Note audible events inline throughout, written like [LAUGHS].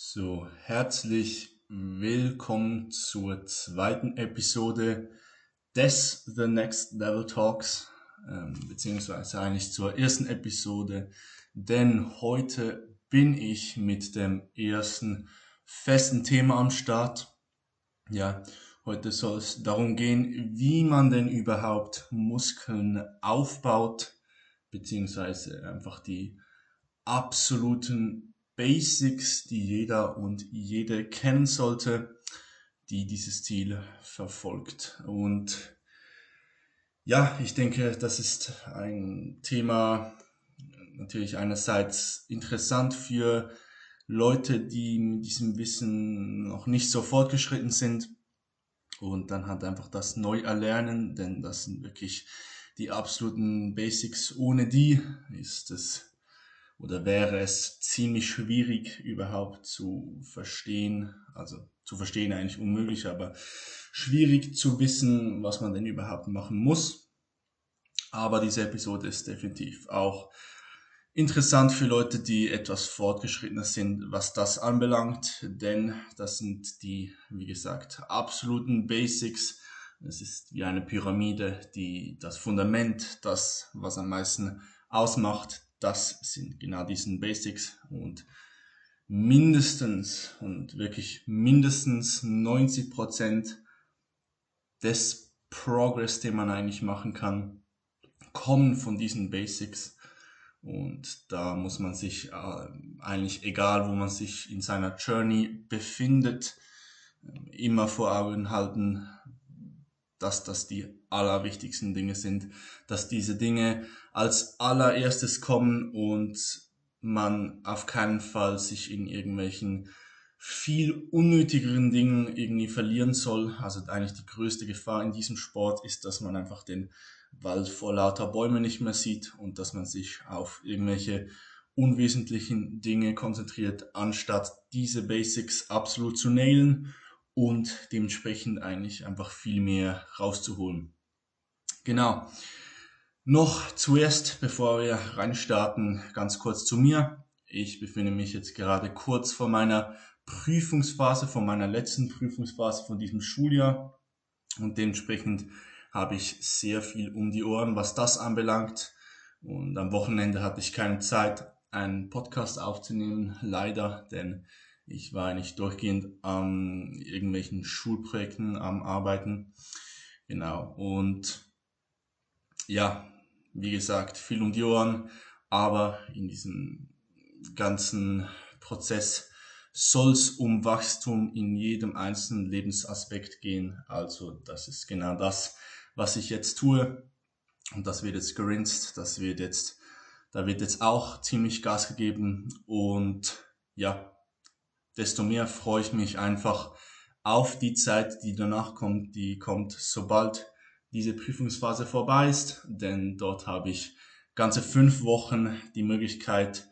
So, herzlich willkommen zur zweiten Episode des The Next Level Talks, ähm, beziehungsweise eigentlich zur ersten Episode, denn heute bin ich mit dem ersten festen Thema am Start. Ja, heute soll es darum gehen, wie man denn überhaupt Muskeln aufbaut, beziehungsweise einfach die absoluten Basics, die jeder und jede kennen sollte, die dieses Ziel verfolgt. Und ja, ich denke, das ist ein Thema natürlich einerseits interessant für Leute, die mit diesem Wissen noch nicht so fortgeschritten sind und dann halt einfach das neu erlernen, denn das sind wirklich die absoluten Basics. Ohne die ist es oder wäre es ziemlich schwierig überhaupt zu verstehen, also zu verstehen eigentlich unmöglich, aber schwierig zu wissen, was man denn überhaupt machen muss. Aber diese Episode ist definitiv auch interessant für Leute, die etwas fortgeschrittener sind, was das anbelangt, denn das sind die, wie gesagt, absoluten Basics. Es ist wie eine Pyramide, die das Fundament, das, was am meisten ausmacht, das sind genau diesen Basics und mindestens und wirklich mindestens 90 Prozent des Progress, den man eigentlich machen kann, kommen von diesen Basics. Und da muss man sich äh, eigentlich, egal wo man sich in seiner Journey befindet, immer vor Augen halten, dass das die allerwichtigsten Dinge sind, dass diese Dinge als allererstes kommen und man auf keinen Fall sich in irgendwelchen viel unnötigeren Dingen irgendwie verlieren soll. Also eigentlich die größte Gefahr in diesem Sport ist, dass man einfach den Wald vor lauter Bäumen nicht mehr sieht und dass man sich auf irgendwelche unwesentlichen Dinge konzentriert, anstatt diese Basics absolut zu nailen und dementsprechend eigentlich einfach viel mehr rauszuholen. Genau. Noch zuerst, bevor wir reinstarten, ganz kurz zu mir. Ich befinde mich jetzt gerade kurz vor meiner Prüfungsphase, vor meiner letzten Prüfungsphase von diesem Schuljahr und dementsprechend habe ich sehr viel um die Ohren, was das anbelangt. Und am Wochenende hatte ich keine Zeit, einen Podcast aufzunehmen, leider, denn ich war nicht durchgehend an irgendwelchen Schulprojekten am Arbeiten. Genau. Und ja, wie gesagt, viel um die Ohren, aber in diesem ganzen Prozess soll es um Wachstum in jedem einzelnen Lebensaspekt gehen. Also das ist genau das, was ich jetzt tue. Und das wird jetzt gerinst, das wird jetzt, da wird jetzt auch ziemlich Gas gegeben. Und ja, desto mehr freue ich mich einfach auf die Zeit, die danach kommt. Die kommt, sobald diese Prüfungsphase vorbei ist, denn dort habe ich ganze fünf Wochen die Möglichkeit,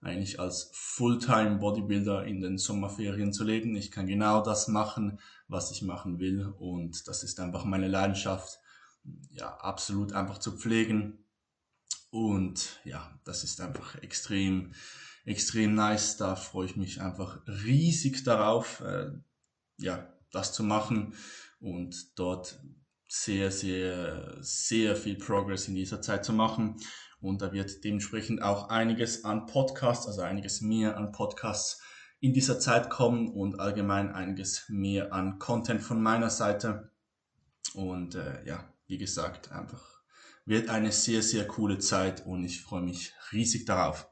eigentlich als Fulltime Bodybuilder in den Sommerferien zu leben. Ich kann genau das machen, was ich machen will und das ist einfach meine Leidenschaft, ja, absolut einfach zu pflegen und ja, das ist einfach extrem extrem nice. Da freue ich mich einfach riesig darauf, äh, ja, das zu machen und dort sehr, sehr, sehr viel Progress in dieser Zeit zu machen. Und da wird dementsprechend auch einiges an Podcasts, also einiges mehr an Podcasts in dieser Zeit kommen und allgemein einiges mehr an Content von meiner Seite. Und äh, ja, wie gesagt, einfach wird eine sehr, sehr coole Zeit und ich freue mich riesig darauf.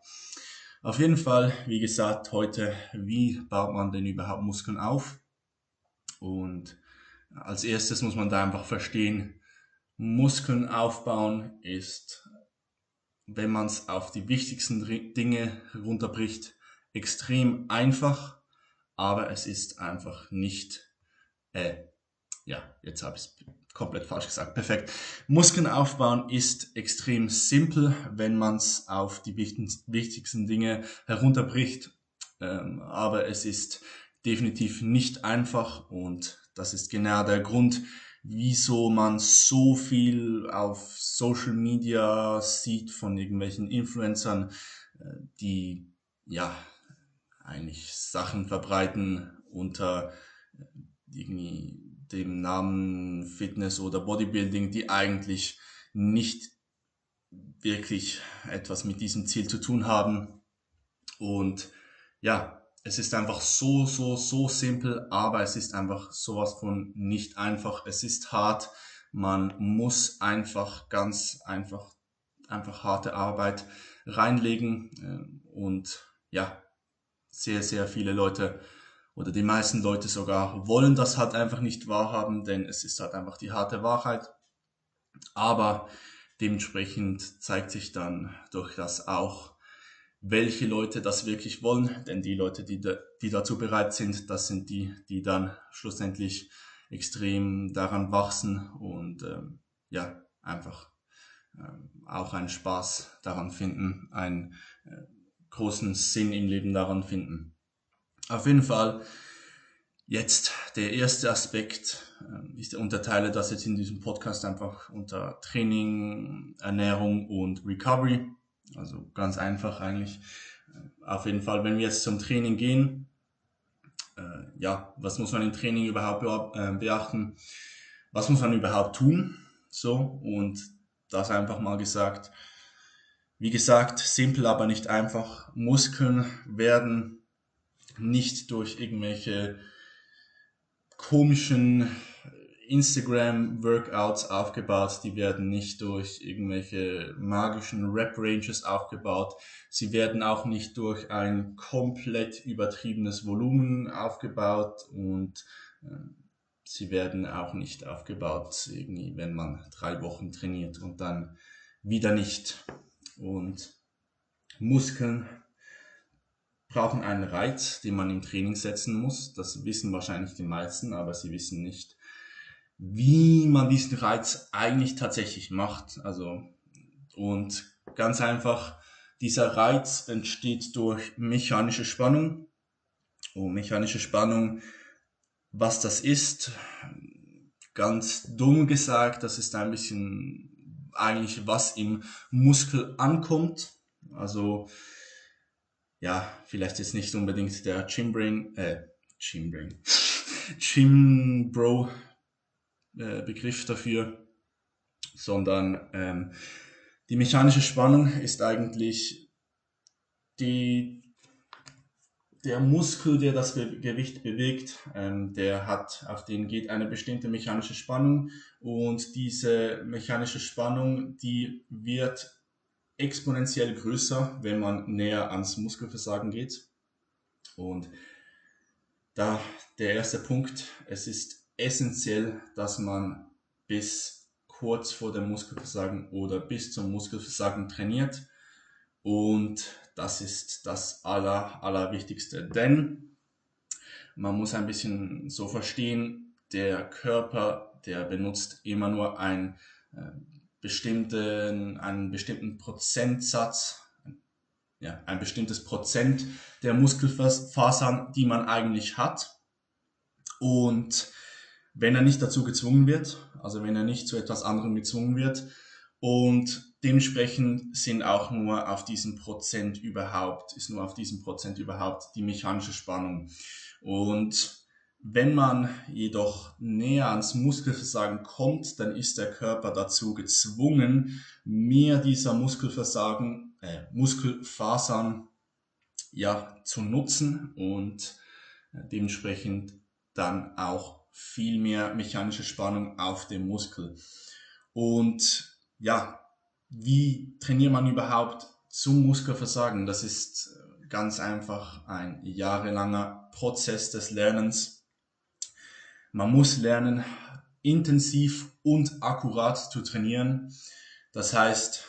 Auf jeden Fall, wie gesagt, heute, wie baut man denn überhaupt Muskeln auf? Und als erstes muss man da einfach verstehen, Muskeln aufbauen ist, wenn man es auf die wichtigsten Dinge runterbricht, extrem einfach, aber es ist einfach nicht, äh, ja, jetzt habe ich es komplett falsch gesagt. Perfekt. Muskeln aufbauen ist extrem simpel, wenn man es auf die wichtigsten Dinge herunterbricht. Ähm, aber es ist definitiv nicht einfach und das ist genau der Grund, wieso man so viel auf Social Media sieht von irgendwelchen Influencern, äh, die ja eigentlich Sachen verbreiten unter äh, irgendwie dem Namen Fitness oder Bodybuilding, die eigentlich nicht wirklich etwas mit diesem Ziel zu tun haben. Und ja, es ist einfach so, so, so simpel, aber es ist einfach sowas von nicht einfach. Es ist hart. Man muss einfach ganz einfach, einfach harte Arbeit reinlegen. Äh, und ja, sehr, sehr viele Leute oder die meisten Leute sogar wollen das halt einfach nicht wahrhaben, denn es ist halt einfach die harte Wahrheit. Aber dementsprechend zeigt sich dann durch das auch, welche Leute das wirklich wollen, denn die Leute, die, da, die dazu bereit sind, das sind die, die dann schlussendlich extrem daran wachsen und ähm, ja, einfach ähm, auch einen Spaß daran finden, einen äh, großen Sinn im Leben daran finden. Auf jeden Fall jetzt der erste Aspekt. Ähm, ich unterteile das jetzt in diesem Podcast einfach unter Training, Ernährung und Recovery. Also ganz einfach eigentlich. Auf jeden Fall, wenn wir jetzt zum Training gehen, äh, ja, was muss man im Training überhaupt äh, beachten? Was muss man überhaupt tun? So, und das einfach mal gesagt. Wie gesagt, simpel, aber nicht einfach. Muskeln werden nicht durch irgendwelche komischen Instagram-Workouts aufgebaut, die werden nicht durch irgendwelche magischen Rap-Ranges aufgebaut, sie werden auch nicht durch ein komplett übertriebenes Volumen aufgebaut und äh, sie werden auch nicht aufgebaut, irgendwie, wenn man drei Wochen trainiert und dann wieder nicht. Und Muskeln brauchen einen Reiz, den man im Training setzen muss. Das wissen wahrscheinlich die meisten, aber sie wissen nicht, wie man diesen Reiz eigentlich tatsächlich macht. Also, und ganz einfach, dieser Reiz entsteht durch mechanische Spannung. Und mechanische Spannung, was das ist, ganz dumm gesagt, das ist ein bisschen eigentlich, was im Muskel ankommt. Also, ja, vielleicht jetzt nicht unbedingt der Chimbring, äh, Chimbring, [LAUGHS] Chimbro äh, Begriff dafür, sondern ähm, die mechanische Spannung ist eigentlich die, der Muskel, der das Be Gewicht bewegt, ähm, der hat, auf den geht eine bestimmte mechanische Spannung und diese mechanische Spannung, die wird exponentiell größer, wenn man näher ans Muskelversagen geht. Und da der erste Punkt, es ist essentiell, dass man bis kurz vor dem Muskelversagen oder bis zum Muskelversagen trainiert. Und das ist das aller, allerwichtigste, denn man muss ein bisschen so verstehen, der Körper, der benutzt immer nur ein äh, bestimmten, einen bestimmten Prozentsatz, ja, ein bestimmtes Prozent der Muskelfasern, die man eigentlich hat. Und wenn er nicht dazu gezwungen wird, also wenn er nicht zu etwas anderem gezwungen wird, und dementsprechend sind auch nur auf diesem Prozent überhaupt, ist nur auf diesem Prozent überhaupt die mechanische Spannung. Und wenn man jedoch näher ans Muskelversagen kommt, dann ist der Körper dazu gezwungen, mehr dieser Muskelversagen, äh, Muskelfasern ja, zu nutzen und äh, dementsprechend dann auch viel mehr mechanische Spannung auf dem Muskel. Und ja, wie trainiert man überhaupt zum Muskelversagen? Das ist äh, ganz einfach ein jahrelanger Prozess des Lernens man muss lernen, intensiv und akkurat zu trainieren. Das heißt,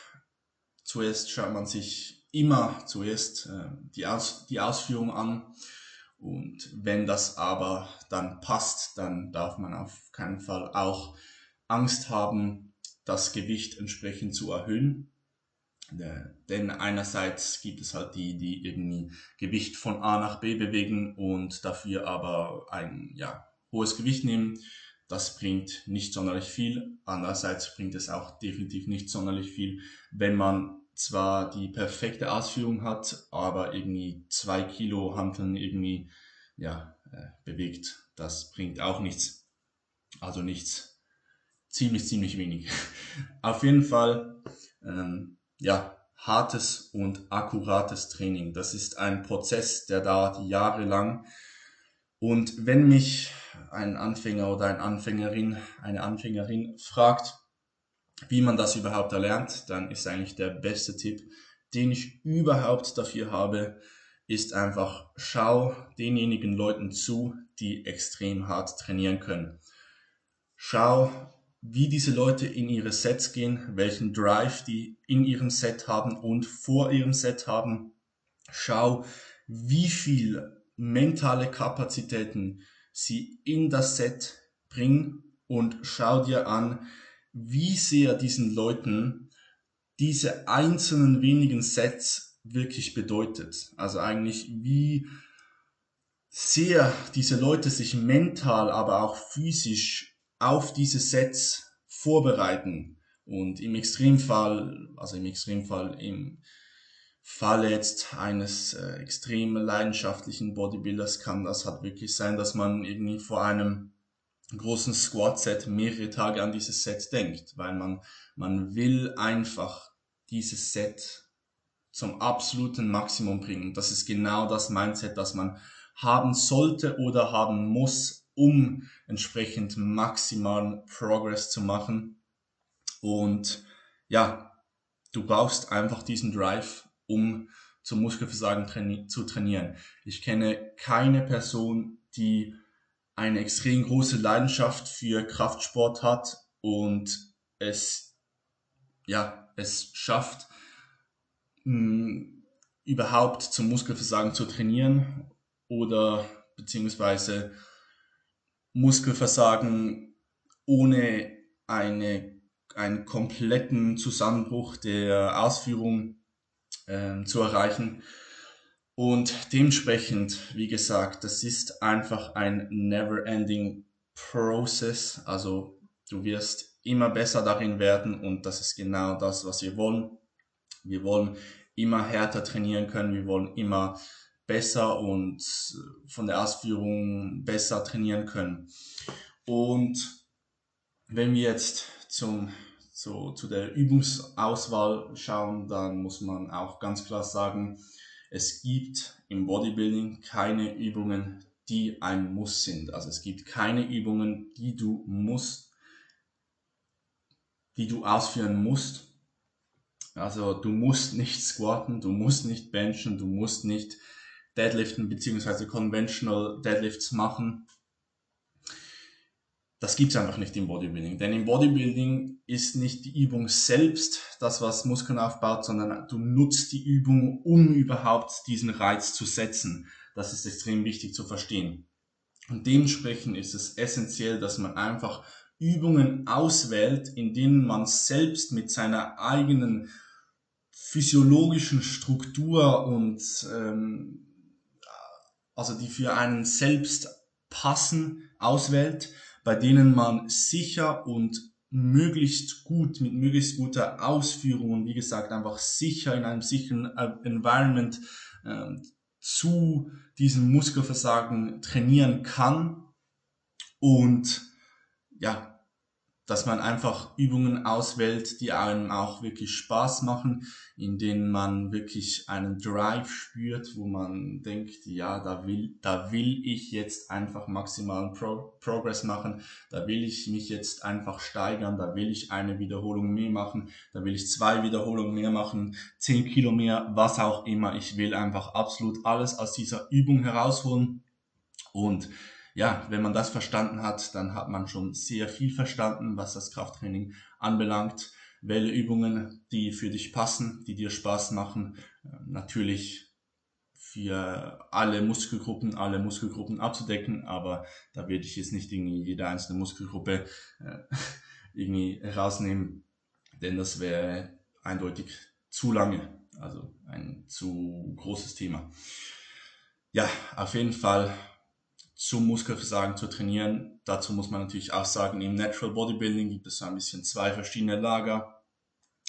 zuerst schaut man sich immer zuerst äh, die, Aus die Ausführung an. Und wenn das aber dann passt, dann darf man auf keinen Fall auch Angst haben, das Gewicht entsprechend zu erhöhen. Äh, denn einerseits gibt es halt die, die irgendwie Gewicht von A nach B bewegen und dafür aber ein, ja, hohes Gewicht nehmen. Das bringt nicht sonderlich viel. Andererseits bringt es auch definitiv nicht sonderlich viel, wenn man zwar die perfekte Ausführung hat, aber irgendwie zwei Kilo Hanteln irgendwie ja, äh, bewegt. Das bringt auch nichts. Also nichts. Ziemlich, ziemlich wenig. [LAUGHS] Auf jeden Fall, ähm, ja, hartes und akkurates Training. Das ist ein Prozess, der dauert jahrelang. Und wenn mich ein Anfänger oder eine Anfängerin, eine Anfängerin fragt, wie man das überhaupt erlernt, dann ist eigentlich der beste Tipp, den ich überhaupt dafür habe, ist einfach, schau denjenigen Leuten zu, die extrem hart trainieren können. Schau, wie diese Leute in ihre Sets gehen, welchen Drive die in ihrem Set haben und vor ihrem Set haben. Schau, wie viel mentale Kapazitäten sie in das Set bringen und schau dir an, wie sehr diesen Leuten diese einzelnen wenigen Sets wirklich bedeutet. Also eigentlich wie sehr diese Leute sich mental, aber auch physisch auf diese Sets vorbereiten. Und im Extremfall, also im Extremfall, im Fall jetzt eines äh, extrem leidenschaftlichen Bodybuilders kann das halt wirklich sein, dass man irgendwie vor einem großen Squat-Set mehrere Tage an dieses Set denkt, weil man, man will einfach dieses Set zum absoluten Maximum bringen. Das ist genau das Mindset, das man haben sollte oder haben muss, um entsprechend maximalen Progress zu machen. Und ja, du brauchst einfach diesen Drive, um zum Muskelversagen traini zu trainieren. Ich kenne keine Person, die eine extrem große Leidenschaft für Kraftsport hat und es, ja, es schafft, mh, hm, überhaupt zum Muskelversagen zu trainieren oder beziehungsweise Muskelversagen ohne eine, einen kompletten Zusammenbruch der Ausführung äh, zu erreichen. Und dementsprechend, wie gesagt, das ist einfach ein never-ending Process. Also du wirst immer besser darin werden und das ist genau das, was wir wollen. Wir wollen immer härter trainieren können, wir wollen immer besser und von der Ausführung besser trainieren können. Und wenn wir jetzt zum, so, zu der Übungsauswahl schauen, dann muss man auch ganz klar sagen, es gibt im Bodybuilding keine Übungen, die ein Muss sind. Also es gibt keine Übungen, die du musst, die du ausführen musst. Also du musst nicht squatten, du musst nicht benchen, du musst nicht Deadliften beziehungsweise Conventional Deadlifts machen. Das gibt's einfach nicht im Bodybuilding. Denn im Bodybuilding ist nicht die Übung selbst das, was Muskeln aufbaut, sondern du nutzt die Übung, um überhaupt diesen Reiz zu setzen. Das ist extrem wichtig zu verstehen. Und dementsprechend ist es essentiell, dass man einfach Übungen auswählt, in denen man selbst mit seiner eigenen physiologischen Struktur und ähm, also die für einen selbst passen, auswählt, bei denen man sicher und möglichst gut, mit möglichst guter Ausführung und wie gesagt einfach sicher in einem sicheren äh, Environment äh, zu diesem Muskelversagen trainieren kann. Und ja, dass man einfach Übungen auswählt, die einem auch wirklich Spaß machen, in denen man wirklich einen Drive spürt, wo man denkt, ja, da will, da will ich jetzt einfach maximalen Pro Progress machen, da will ich mich jetzt einfach steigern, da will ich eine Wiederholung mehr machen, da will ich zwei Wiederholungen mehr machen, zehn Kilo mehr, was auch immer. Ich will einfach absolut alles aus dieser Übung herausholen und ja, wenn man das verstanden hat, dann hat man schon sehr viel verstanden, was das Krafttraining anbelangt. Wähle Übungen, die für dich passen, die dir Spaß machen. Ähm, natürlich für alle Muskelgruppen, alle Muskelgruppen abzudecken, aber da werde ich jetzt nicht irgendwie jede einzelne Muskelgruppe äh, [LAUGHS] irgendwie rausnehmen, denn das wäre eindeutig zu lange, also ein zu großes Thema. Ja, auf jeden Fall zum Muskelversagen zu trainieren. Dazu muss man natürlich auch sagen, im Natural Bodybuilding gibt es so ein bisschen zwei verschiedene Lager.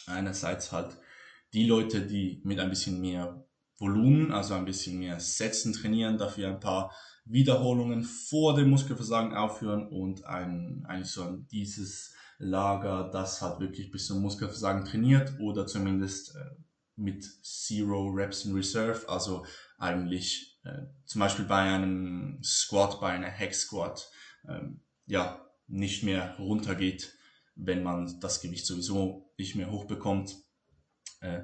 Einerseits halt die Leute, die mit ein bisschen mehr Volumen, also ein bisschen mehr Sätzen trainieren, dafür ein paar Wiederholungen vor dem Muskelversagen aufhören und ein, eigentlich so ein, dieses Lager, das hat wirklich bis zum Muskelversagen trainiert oder zumindest äh, mit Zero Reps in Reserve, also eigentlich zum Beispiel bei einem Squat, bei einer Hex Squat, ähm, ja, nicht mehr runtergeht, wenn man das Gewicht sowieso nicht mehr hochbekommt. Äh,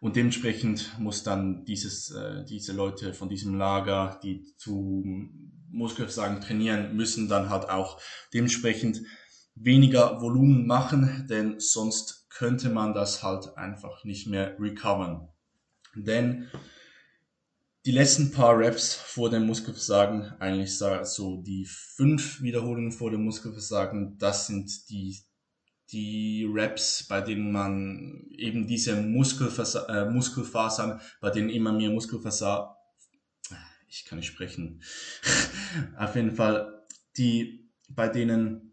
und dementsprechend muss dann dieses, äh, diese Leute von diesem Lager, die zu Muskelversagen trainieren, müssen dann halt auch dementsprechend weniger Volumen machen, denn sonst könnte man das halt einfach nicht mehr recovern. Denn die letzten paar Reps vor dem Muskelversagen, eigentlich so die fünf Wiederholungen vor dem Muskelversagen, das sind die, die Reps, bei denen man eben diese Muskelfas äh, Muskelfasern, bei denen immer mehr Muskelfasern, ich kann nicht sprechen, [LAUGHS] auf jeden Fall, die, bei denen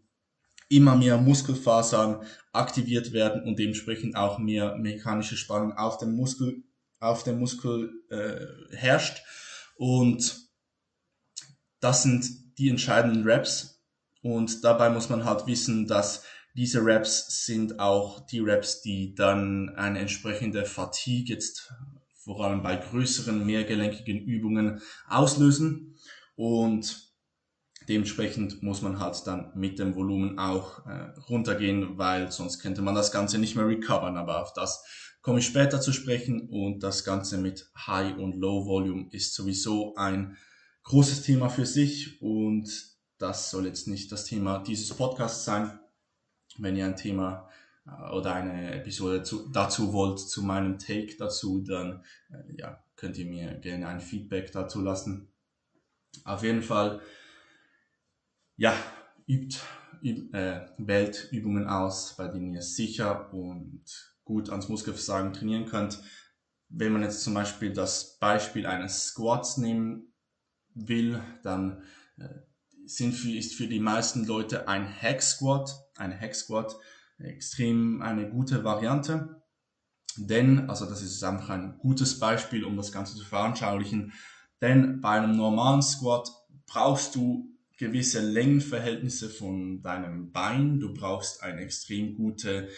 immer mehr Muskelfasern aktiviert werden und dementsprechend auch mehr mechanische Spannung auf dem Muskel, auf dem Muskel äh, herrscht. Und das sind die entscheidenden Reps. Und dabei muss man halt wissen, dass diese Reps sind auch die Reps, die dann eine entsprechende Fatigue jetzt vor allem bei größeren, mehrgelenkigen Übungen auslösen. Und Dementsprechend muss man halt dann mit dem Volumen auch äh, runtergehen, weil sonst könnte man das Ganze nicht mehr recovern. Aber auf das komme ich später zu sprechen. Und das Ganze mit High und Low Volume ist sowieso ein großes Thema für sich. Und das soll jetzt nicht das Thema dieses Podcasts sein. Wenn ihr ein Thema äh, oder eine Episode zu, dazu wollt, zu meinem Take dazu, dann äh, ja, könnt ihr mir gerne ein Feedback dazu lassen. Auf jeden Fall ja, übt, übt äh, wählt Übungen aus, bei denen ihr sicher und gut ans Muskelversagen trainieren könnt. Wenn man jetzt zum Beispiel das Beispiel eines Squats nehmen will, dann äh, sind für, ist für die meisten Leute ein Hack Squat, ein Hack Squat extrem eine gute Variante. Denn, also das ist einfach ein gutes Beispiel, um das Ganze zu veranschaulichen, denn bei einem normalen Squat brauchst du gewisse Längenverhältnisse von deinem Bein. Du brauchst eine extrem gute,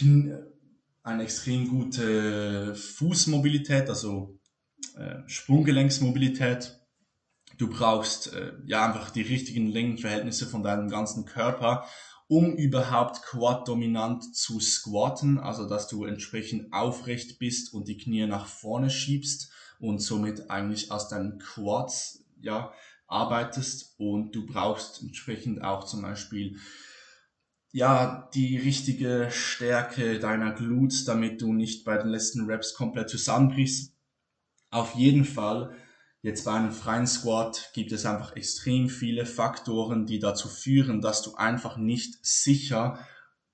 eine extrem gute Fußmobilität, also äh, Sprunggelenksmobilität. Du brauchst äh, ja einfach die richtigen Längenverhältnisse von deinem ganzen Körper, um überhaupt quad-dominant zu squatten, also dass du entsprechend aufrecht bist und die Knie nach vorne schiebst und somit eigentlich aus deinen Quads ja arbeitest und du brauchst entsprechend auch zum Beispiel ja, die richtige Stärke deiner Glutes, damit du nicht bei den letzten Reps komplett zusammenbrichst. Auf jeden Fall, jetzt bei einem freien Squat gibt es einfach extrem viele Faktoren, die dazu führen, dass du einfach nicht sicher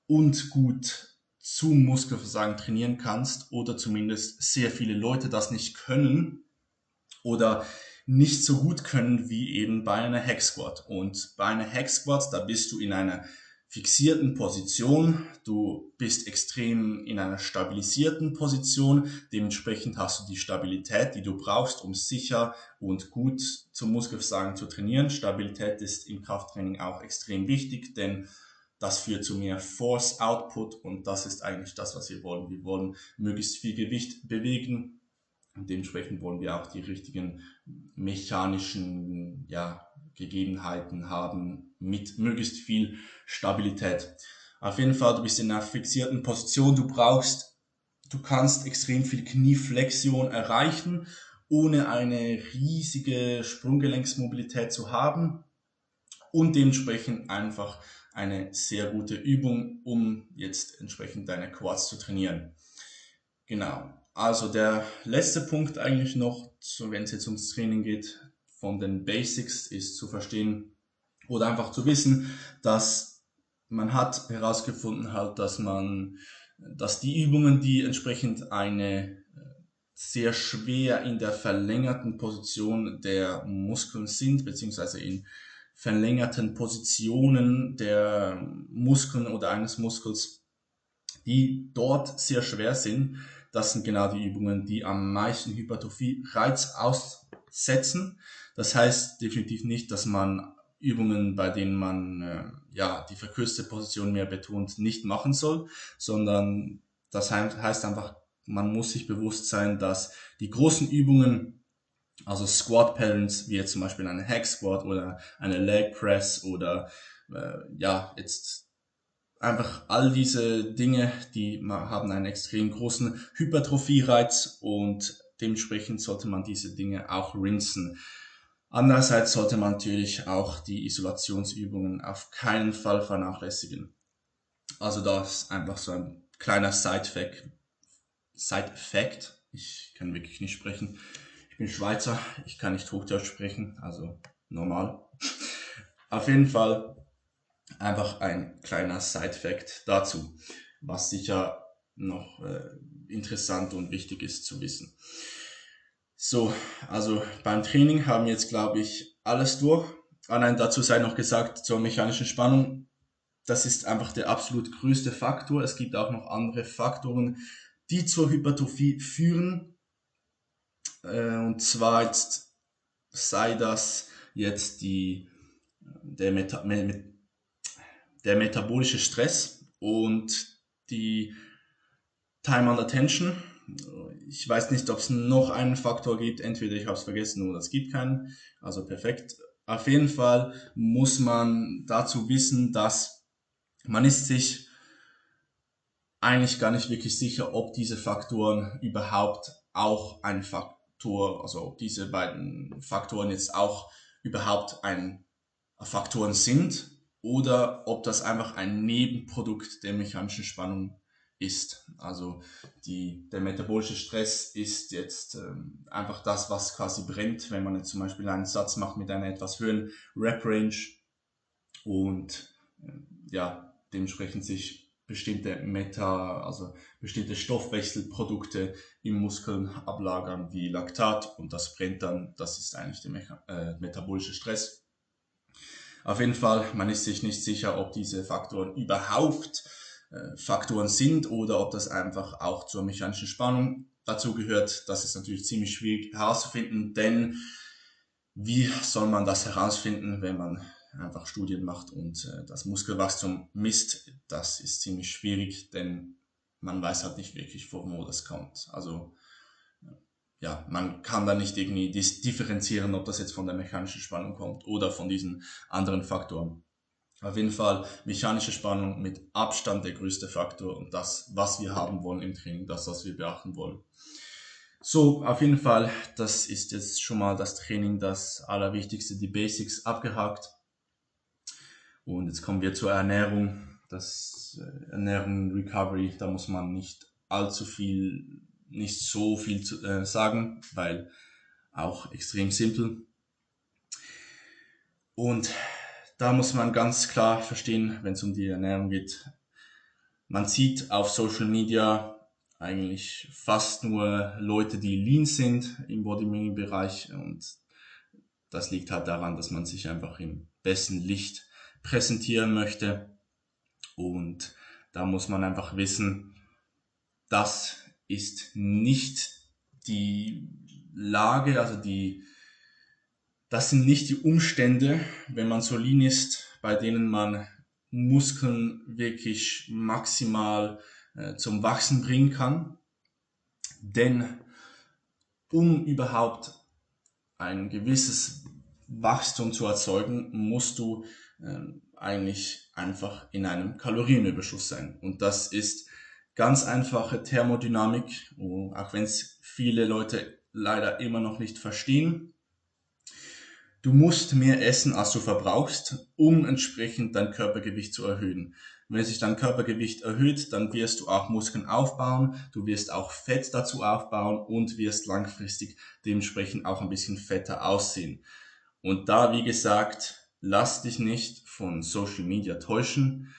und gut zum Muskelversagen trainieren kannst oder zumindest sehr viele Leute das nicht können oder nicht so gut können wie eben bei einer Hack Squat. Und bei einer Hack Squat, da bist du in einer fixierten Position, du bist extrem in einer stabilisierten Position, dementsprechend hast du die Stabilität, die du brauchst, um sicher und gut zum Muskelversagen zu trainieren. Stabilität ist im Krafttraining auch extrem wichtig, denn das führt zu mehr Force Output und das ist eigentlich das, was wir wollen. Wir wollen möglichst viel Gewicht bewegen, und dementsprechend wollen wir auch die richtigen mechanischen ja, Gegebenheiten haben mit möglichst viel Stabilität. Auf jeden Fall, du bist in einer fixierten Position, du brauchst, du kannst extrem viel Knieflexion erreichen, ohne eine riesige Sprunggelenksmobilität zu haben und dementsprechend einfach eine sehr gute Übung, um jetzt entsprechend deine Quads zu trainieren. Genau. Also der letzte Punkt eigentlich noch, so wenn es jetzt ums Training geht, von den Basics ist zu verstehen oder einfach zu wissen, dass man hat herausgefunden halt, dass man, dass die Übungen, die entsprechend eine äh, sehr schwer in der verlängerten Position der Muskeln sind, beziehungsweise in verlängerten Positionen der Muskeln oder eines Muskels, die dort sehr schwer sind. Das sind genau die Übungen, die am meisten Hypertrophie-Reiz aussetzen. Das heißt definitiv nicht, dass man Übungen, bei denen man äh, ja die verkürzte Position mehr betont, nicht machen soll, sondern das heißt einfach, man muss sich bewusst sein, dass die großen Übungen, also Squat Patterns, wie jetzt zum Beispiel eine Hack Squat oder eine Leg Press oder äh, ja, jetzt einfach all diese Dinge, die haben einen extrem großen Hypertrophie-Reiz und dementsprechend sollte man diese Dinge auch rinsen. Andererseits sollte man natürlich auch die Isolationsübungen auf keinen Fall vernachlässigen. Also das ist einfach so ein kleiner Side-Fact. Side-Fact. Ich kann wirklich nicht sprechen. Ich bin Schweizer, ich kann nicht Hochdeutsch sprechen, also normal. [LAUGHS] Auf jeden Fall einfach ein kleiner Side-Fact dazu, was sicher noch äh, interessant und wichtig ist zu wissen. So, also beim Training haben wir jetzt, glaube ich, alles durch. Allein dazu sei noch gesagt, zur mechanischen Spannung, das ist einfach der absolut größte Faktor. Es gibt auch noch andere Faktoren, die zur Hypertrophie führen. Äh, und zwar jetzt sei das jetzt die, der, Meta, der metabolische Stress und die Time under Tension. Ich weiß nicht, ob es noch einen Faktor gibt. Entweder ich habe es vergessen oder es gibt keinen. Also perfekt. Auf jeden Fall muss man dazu wissen, dass man ist sich eigentlich gar nicht wirklich sicher, ob diese Faktoren überhaupt auch ein Faktor, also ob diese beiden Faktoren jetzt auch überhaupt ein Faktoren sind oder ob das einfach ein Nebenprodukt der mechanischen Spannung ist. Also die, der metabolische Stress ist jetzt ähm, einfach das, was quasi brennt, wenn man jetzt zum Beispiel einen Satz macht mit einer etwas höheren Rep-Range und äh, ja, dementsprechend sich bestimmte Meta, also bestimmte Stoffwechselprodukte im Muskeln ablagern wie Laktat und das brennt dann, das ist eigentlich der Mecha äh, metabolische Stress. Auf jeden Fall, man ist sich nicht sicher, ob diese Faktoren überhaupt Faktoren sind oder ob das einfach auch zur mechanischen Spannung dazu gehört. Das ist natürlich ziemlich schwierig herauszufinden, denn wie soll man das herausfinden, wenn man einfach Studien macht und äh, das Muskelwachstum misst? Das ist ziemlich schwierig, denn man weiß halt nicht wirklich, wo das kommt. Also ja, man kann da nicht irgendwie differenzieren, ob das jetzt von der mechanischen Spannung kommt oder von diesen anderen Faktoren. Auf jeden Fall mechanische Spannung mit Abstand der größte Faktor und das, was wir haben wollen im Training, das, was wir beachten wollen. So, auf jeden Fall, das ist jetzt schon mal das Training, das Allerwichtigste, die Basics abgehakt. Und jetzt kommen wir zur Ernährung. Das äh, Ernährung Recovery, da muss man nicht allzu viel nicht so viel zu äh, sagen, weil auch extrem simpel. Und da muss man ganz klar verstehen, wenn es um die Ernährung geht, man sieht auf Social Media eigentlich fast nur Leute, die lean sind im Bodybuilding-Bereich. Und das liegt halt daran, dass man sich einfach im besten Licht präsentieren möchte. Und da muss man einfach wissen, dass ist nicht die Lage, also die, das sind nicht die Umstände, wenn man so lean ist, bei denen man Muskeln wirklich maximal äh, zum Wachsen bringen kann. Denn um überhaupt ein gewisses Wachstum zu erzeugen, musst du äh, eigentlich einfach in einem Kalorienüberschuss sein. Und das ist ganz einfache Thermodynamik, auch wenn es viele Leute leider immer noch nicht verstehen. Du musst mehr essen, als du verbrauchst, um entsprechend dein Körpergewicht zu erhöhen. Wenn sich dein Körpergewicht erhöht, dann wirst du auch Muskeln aufbauen, du wirst auch Fett dazu aufbauen und wirst langfristig dementsprechend auch ein bisschen fetter aussehen. Und da, wie gesagt, lass dich nicht von Social Media täuschen,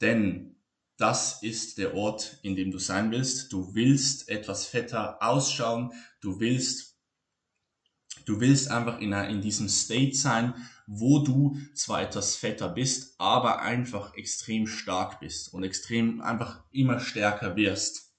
denn das ist der Ort, in dem du sein willst. Du willst etwas fetter ausschauen. Du willst Du willst einfach in, in diesem State sein, wo du zwar etwas fetter bist, aber einfach extrem stark bist und extrem einfach immer stärker wirst.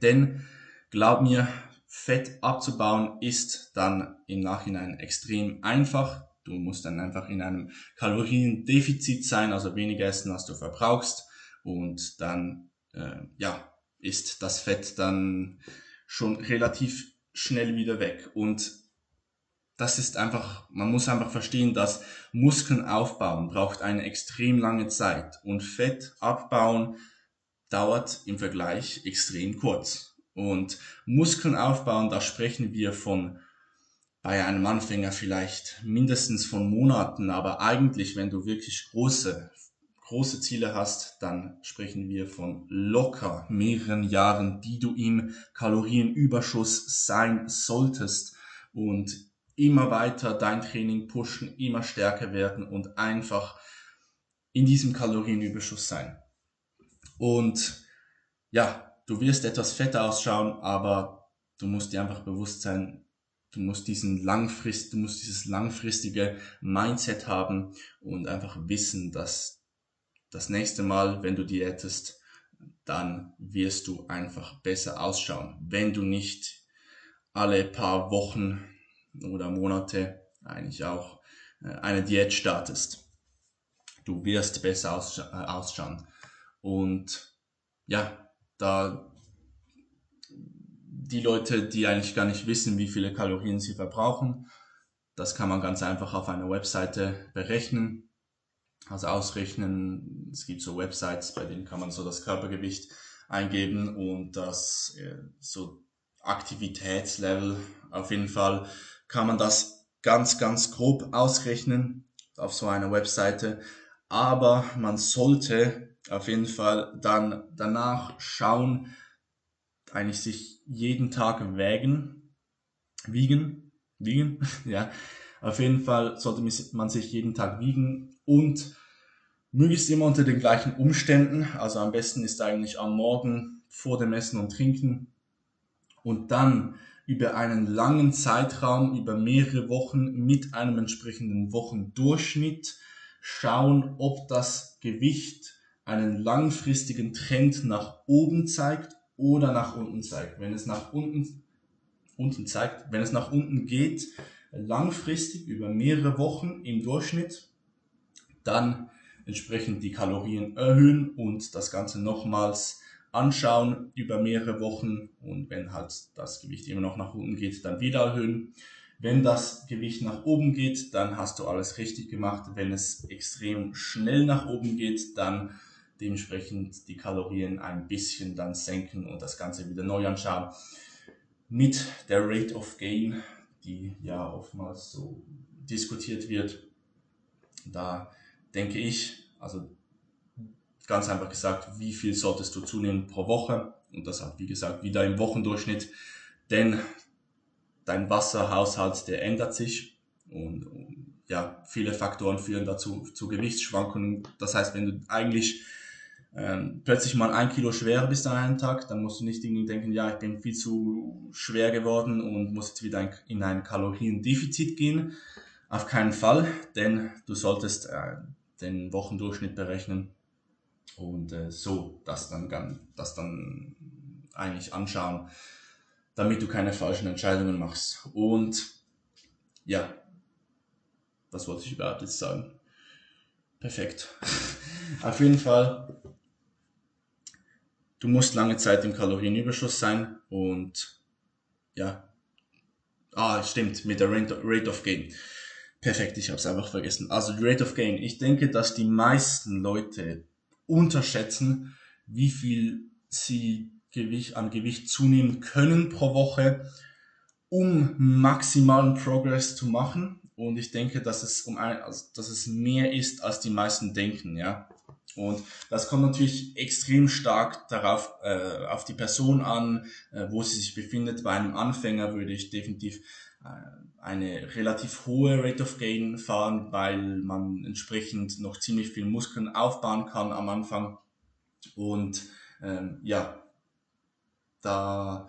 Denn glaub mir, Fett abzubauen ist dann im Nachhinein extrem einfach. Du musst dann einfach in einem Kaloriendefizit sein, also weniger essen, als du verbrauchst. Und dann, äh, ja, ist das Fett dann schon relativ schnell wieder weg. Und das ist einfach, man muss einfach verstehen, dass Muskeln aufbauen braucht eine extrem lange Zeit und Fett abbauen dauert im Vergleich extrem kurz. Und Muskeln aufbauen, da sprechen wir von bei einem Anfänger vielleicht mindestens von Monaten, aber eigentlich, wenn du wirklich große, große Ziele hast, dann sprechen wir von locker mehreren Jahren, die du im Kalorienüberschuss sein solltest und immer weiter dein Training pushen, immer stärker werden und einfach in diesem Kalorienüberschuss sein. Und ja, du wirst etwas fetter ausschauen, aber du musst dir einfach bewusst sein, du musst diesen langfrist, du musst dieses langfristige Mindset haben und einfach wissen, dass das nächste Mal, wenn du diätest, dann wirst du einfach besser ausschauen, wenn du nicht alle paar Wochen oder Monate eigentlich auch äh, eine Diät startest. Du wirst besser äh, ausschauen. Und ja, da die Leute, die eigentlich gar nicht wissen, wie viele Kalorien sie verbrauchen, das kann man ganz einfach auf einer Webseite berechnen, also ausrechnen. Es gibt so Websites, bei denen kann man so das Körpergewicht eingeben und das äh, so Aktivitätslevel auf jeden Fall kann man das ganz, ganz grob ausrechnen auf so einer Webseite. Aber man sollte auf jeden Fall dann danach schauen, eigentlich sich jeden Tag wägen, wiegen, wiegen, [LAUGHS] ja. Auf jeden Fall sollte man sich jeden Tag wiegen und möglichst immer unter den gleichen Umständen. Also am besten ist eigentlich am Morgen vor dem Essen und Trinken und dann über einen langen Zeitraum, über mehrere Wochen mit einem entsprechenden Wochendurchschnitt schauen, ob das Gewicht einen langfristigen Trend nach oben zeigt oder nach unten zeigt. Wenn es nach unten, unten zeigt, wenn es nach unten geht, langfristig über mehrere Wochen im Durchschnitt, dann entsprechend die Kalorien erhöhen und das Ganze nochmals anschauen über mehrere Wochen und wenn halt das Gewicht immer noch nach unten geht, dann wieder erhöhen. Wenn das Gewicht nach oben geht, dann hast du alles richtig gemacht. Wenn es extrem schnell nach oben geht, dann dementsprechend die Kalorien ein bisschen dann senken und das Ganze wieder neu anschauen. Mit der Rate of Gain, die ja oftmals so diskutiert wird, da denke ich, also ganz einfach gesagt, wie viel solltest du zunehmen pro Woche und das hat wie gesagt wieder im Wochendurchschnitt, denn dein Wasserhaushalt, der ändert sich und, und ja, viele Faktoren führen dazu zu Gewichtsschwankungen. Das heißt, wenn du eigentlich ähm, plötzlich mal ein Kilo schwerer bist an einem Tag, dann musst du nicht irgendwie denken, ja, ich bin viel zu schwer geworden und muss jetzt wieder in ein Kaloriendefizit gehen. Auf keinen Fall, denn du solltest äh, den Wochendurchschnitt berechnen und äh, so das dann, das dann eigentlich anschauen, damit du keine falschen Entscheidungen machst. Und ja, das wollte ich überhaupt jetzt sagen. Perfekt. [LAUGHS] Auf jeden Fall, du musst lange Zeit im Kalorienüberschuss sein und ja, ah, stimmt, mit der Rate of Gain. Perfekt, ich habe es einfach vergessen. Also die Rate of Gain. Ich denke, dass die meisten Leute unterschätzen, wie viel sie Gewicht, an Gewicht zunehmen können pro Woche, um maximalen Progress zu machen. Und ich denke, dass es um ein, also, dass es mehr ist, als die meisten denken, ja. Und das kommt natürlich extrem stark darauf, äh, auf die Person an, äh, wo sie sich befindet. Bei einem Anfänger würde ich definitiv äh, eine relativ hohe Rate of Gain fahren, weil man entsprechend noch ziemlich viel Muskeln aufbauen kann am Anfang. Und ähm, ja, da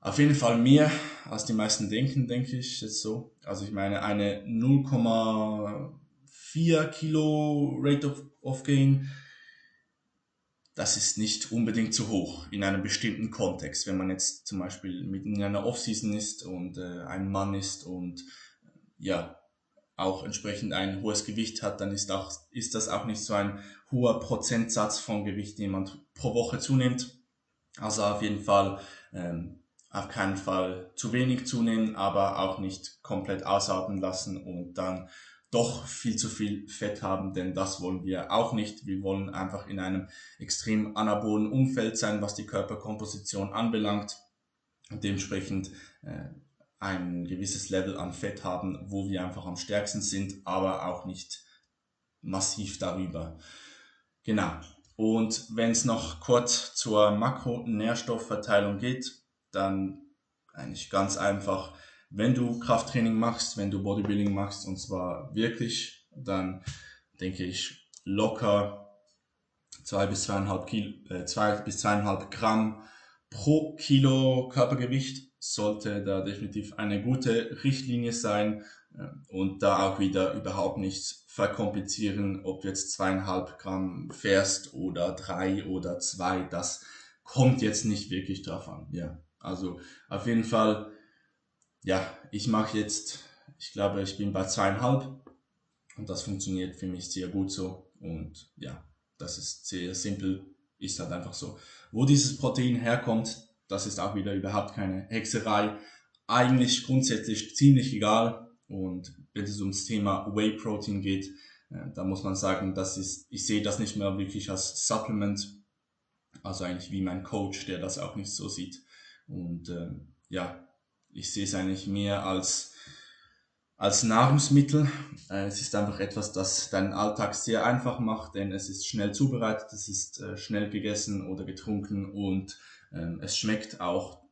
Auf jeden Fall mehr als die meisten denken, denke ich jetzt so. Also ich meine, eine 0,4 Kilo Rate of, Gain, das ist nicht unbedingt zu hoch in einem bestimmten Kontext. Wenn man jetzt zum Beispiel mitten in einer Offseason ist und äh, ein Mann ist und ja, auch entsprechend ein hohes Gewicht hat, dann ist, auch, ist das auch nicht so ein hoher Prozentsatz von Gewicht, den man pro Woche zunimmt. Also auf jeden Fall ähm, auf keinen Fall zu wenig zunehmen, aber auch nicht komplett ausatmen lassen und dann doch viel zu viel Fett haben, denn das wollen wir auch nicht. Wir wollen einfach in einem extrem anabolen Umfeld sein, was die Körperkomposition anbelangt dementsprechend äh, ein gewisses Level an Fett haben, wo wir einfach am stärksten sind, aber auch nicht massiv darüber. Genau. Und wenn es noch kurz zur Makronährstoffverteilung geht, dann eigentlich ganz einfach, wenn du Krafttraining machst, wenn du Bodybuilding machst und zwar wirklich, dann denke ich locker zwei bis zweieinhalb Kilo, äh, zwei bis zweieinhalb Gramm pro Kilo Körpergewicht sollte da definitiv eine gute Richtlinie sein äh, und da auch wieder überhaupt nichts verkomplizieren, ob du jetzt zweieinhalb Gramm fährst oder drei oder zwei, das kommt jetzt nicht wirklich drauf an, ja. Also auf jeden Fall, ja, ich mache jetzt, ich glaube, ich bin bei zweieinhalb und das funktioniert für mich sehr gut so. Und ja, das ist sehr simpel, ist halt einfach so. Wo dieses Protein herkommt, das ist auch wieder überhaupt keine Hexerei. Eigentlich grundsätzlich ziemlich egal. Und wenn es ums Thema Whey Protein geht, äh, da muss man sagen, das ist, ich sehe das nicht mehr wirklich als Supplement. Also eigentlich wie mein Coach, der das auch nicht so sieht. Und ähm, ja, ich sehe es eigentlich mehr als, als Nahrungsmittel. Äh, es ist einfach etwas, das deinen Alltag sehr einfach macht, denn es ist schnell zubereitet, es ist äh, schnell gegessen oder getrunken und ähm, es schmeckt auch,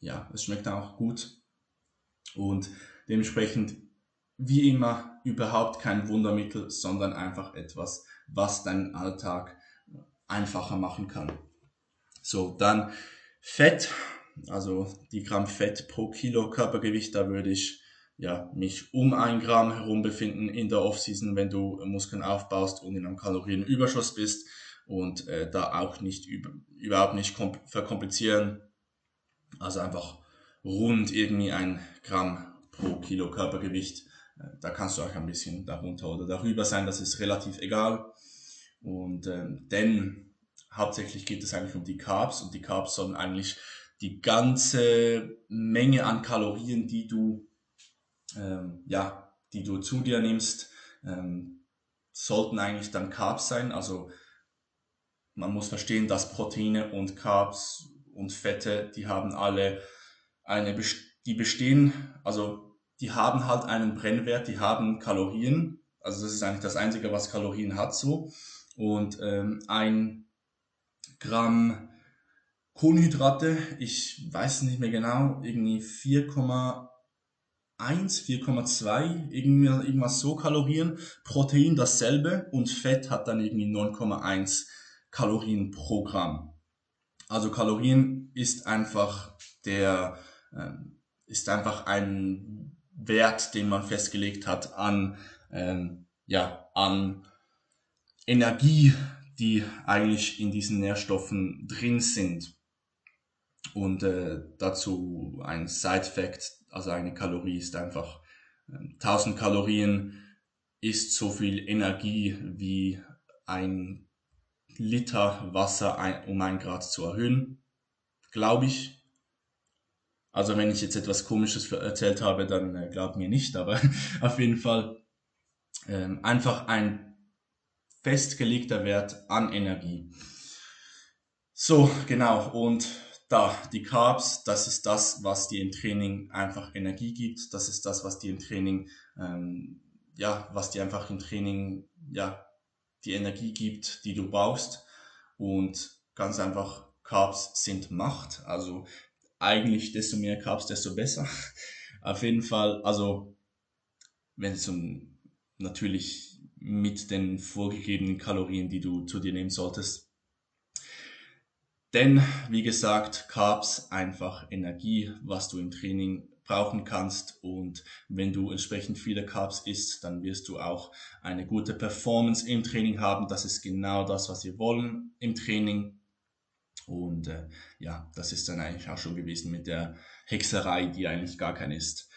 ja, es schmeckt auch gut. Und dementsprechend, wie immer, überhaupt kein Wundermittel, sondern einfach etwas, was deinen Alltag einfacher machen kann. So, dann Fett, also die Gramm Fett pro Kilo Körpergewicht, da würde ich ja, mich um ein Gramm herum befinden in der Offseason, wenn du Muskeln aufbaust und in einem Kalorienüberschuss bist und äh, da auch nicht über, überhaupt nicht verkomplizieren. Also einfach rund irgendwie ein Gramm pro Kilo Körpergewicht. Äh, da kannst du auch ein bisschen darunter oder darüber sein, das ist relativ egal. Und ähm, denn hauptsächlich geht es eigentlich um die Carbs und die Carbs sollen eigentlich die ganze Menge an Kalorien, die du ähm, ja, die du zu dir nimmst, ähm, sollten eigentlich dann Carbs sein. Also man muss verstehen, dass Proteine und Carbs und Fette, die haben alle eine, die bestehen, also die haben halt einen Brennwert, die haben Kalorien. Also das ist eigentlich das Einzige, was Kalorien hat so. Und ähm, ein Gramm Kohlenhydrate, ich weiß nicht mehr genau, irgendwie 4,1, 4,2, irgendwie, irgendwas so Kalorien. Protein dasselbe und Fett hat dann irgendwie 9,1 Kalorien pro Gramm. Also Kalorien ist einfach der, äh, ist einfach ein Wert, den man festgelegt hat an, ähm, ja, an Energie, die eigentlich in diesen Nährstoffen drin sind. Und äh, dazu ein Side-Fact, also eine Kalorie ist einfach äh, 1000 Kalorien ist so viel Energie wie ein Liter Wasser ein, um ein Grad zu erhöhen, glaube ich. Also wenn ich jetzt etwas Komisches erzählt habe, dann äh, glaubt mir nicht, aber [LAUGHS] auf jeden Fall ähm, einfach ein festgelegter Wert an Energie. So, genau. Und da, die Carbs, das ist das, was dir im Training einfach Energie gibt. Das ist das, was dir im Training, ähm, ja, was dir einfach im Training, ja, die Energie gibt, die du brauchst. Und ganz einfach, Carbs sind Macht. Also eigentlich desto mehr Carbs, desto besser. [LAUGHS] Auf jeden Fall, also wenn es um natürlich mit den vorgegebenen Kalorien, die du zu dir nehmen solltest. Denn, wie gesagt, Carbs einfach Energie, was du im Training brauchen kannst. Und wenn du entsprechend viele Carbs isst, dann wirst du auch eine gute Performance im Training haben. Das ist genau das, was wir wollen im Training. Und äh, ja, das ist dann eigentlich auch schon gewesen mit der Hexerei, die eigentlich gar keine ist.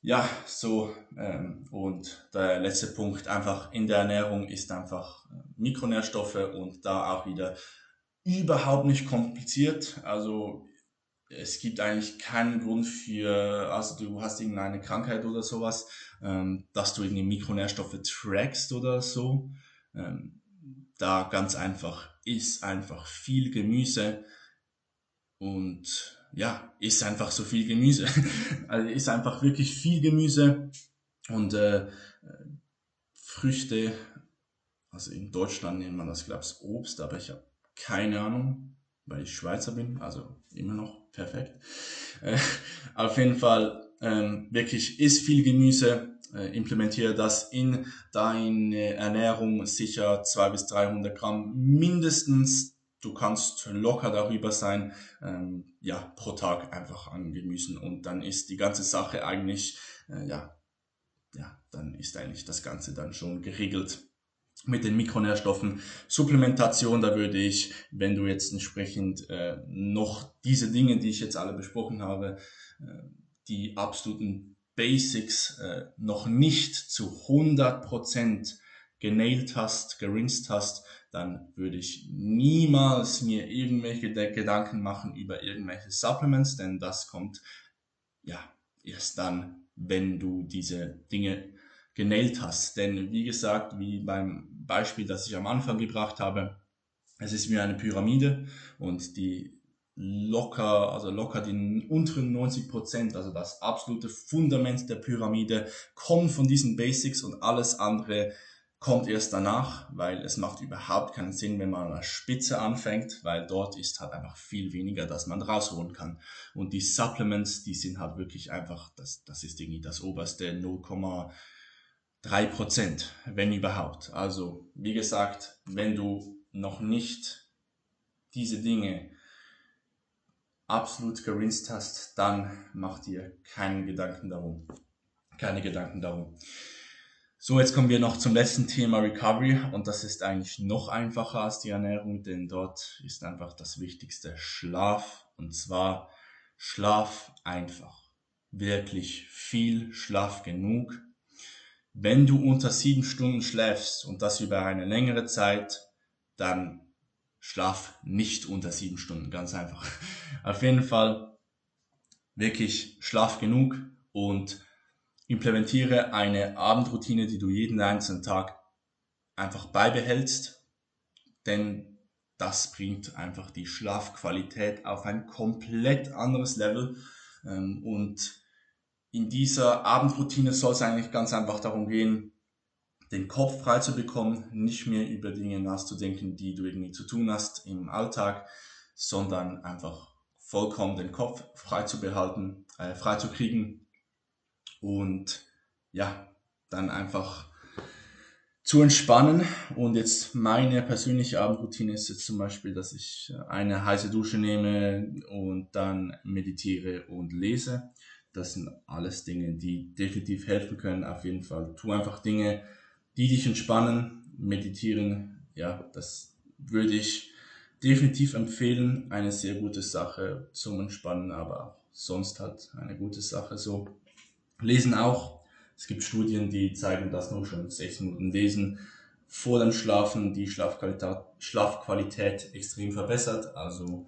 Ja, so ähm, und der letzte Punkt einfach in der Ernährung ist einfach äh, Mikronährstoffe und da auch wieder überhaupt nicht kompliziert. Also es gibt eigentlich keinen Grund für, also du hast irgendeine Krankheit oder sowas, ähm, dass du irgendwie Mikronährstoffe trackst oder so. Ähm, da ganz einfach, ist einfach viel Gemüse und ja, ist einfach so viel Gemüse. [LAUGHS] also ist einfach wirklich viel Gemüse und äh, Früchte, also in Deutschland nennt man das, glaube ich, Obst, aber ich habe keine Ahnung, weil ich Schweizer bin, also immer noch perfekt. Äh, auf jeden Fall ähm, wirklich isst viel Gemüse, äh, implementiere das in deine Ernährung sicher 200 bis 300 Gramm mindestens. Du kannst locker darüber sein, ähm, ja, pro Tag einfach an Gemüsen und dann ist die ganze Sache eigentlich, äh, ja, ja, dann ist eigentlich das Ganze dann schon geregelt mit den Mikronährstoffen. Supplementation, da würde ich, wenn du jetzt entsprechend äh, noch diese Dinge, die ich jetzt alle besprochen habe, äh, die absoluten Basics äh, noch nicht zu 100% genailt hast, gerinst hast, dann würde ich niemals mir irgendwelche Gedanken machen über irgendwelche Supplements, denn das kommt ja erst dann, wenn du diese Dinge genäht hast. Denn wie gesagt, wie beim Beispiel, das ich am Anfang gebracht habe, es ist wie eine Pyramide und die locker, also locker die unteren 90 Prozent, also das absolute Fundament der Pyramide, kommen von diesen Basics und alles andere kommt erst danach, weil es macht überhaupt keinen Sinn, wenn man an der Spitze anfängt, weil dort ist halt einfach viel weniger, dass man rausholen kann. Und die Supplements, die sind halt wirklich einfach, das, das ist irgendwie das oberste 0, drei Prozent, wenn überhaupt. Also, wie gesagt, wenn du noch nicht diese Dinge absolut gerinst hast, dann mach dir keine Gedanken darum. Keine Gedanken darum. So, jetzt kommen wir noch zum letzten Thema Recovery und das ist eigentlich noch einfacher als die Ernährung, denn dort ist einfach das Wichtigste Schlaf und zwar Schlaf einfach. Wirklich viel Schlaf genug wenn du unter sieben Stunden schläfst und das über eine längere Zeit, dann schlaf nicht unter sieben Stunden, ganz einfach. [LAUGHS] Auf jeden Fall wirklich schlaf genug und implementiere eine Abendroutine, die du jeden einzelnen Tag einfach beibehältst, denn das bringt einfach die Schlafqualität auf ein komplett anderes Level ähm, und in dieser Abendroutine soll es eigentlich ganz einfach darum gehen, den Kopf frei zu bekommen, nicht mehr über Dinge nachzudenken, die du irgendwie zu tun hast im Alltag, sondern einfach vollkommen den Kopf frei zu behalten, äh, frei zu kriegen und ja, dann einfach zu entspannen. Und jetzt meine persönliche Abendroutine ist jetzt zum Beispiel, dass ich eine heiße Dusche nehme und dann meditiere und lese. Das sind alles Dinge, die definitiv helfen können. Auf jeden Fall. Tu einfach Dinge, die dich entspannen. Meditieren, ja, das würde ich definitiv empfehlen. Eine sehr gute Sache zum Entspannen, aber auch sonst halt eine gute Sache. So lesen auch. Es gibt Studien, die zeigen, dass nur schon sechs Minuten lesen vor dem Schlafen die Schlafqualität, Schlafqualität extrem verbessert. Also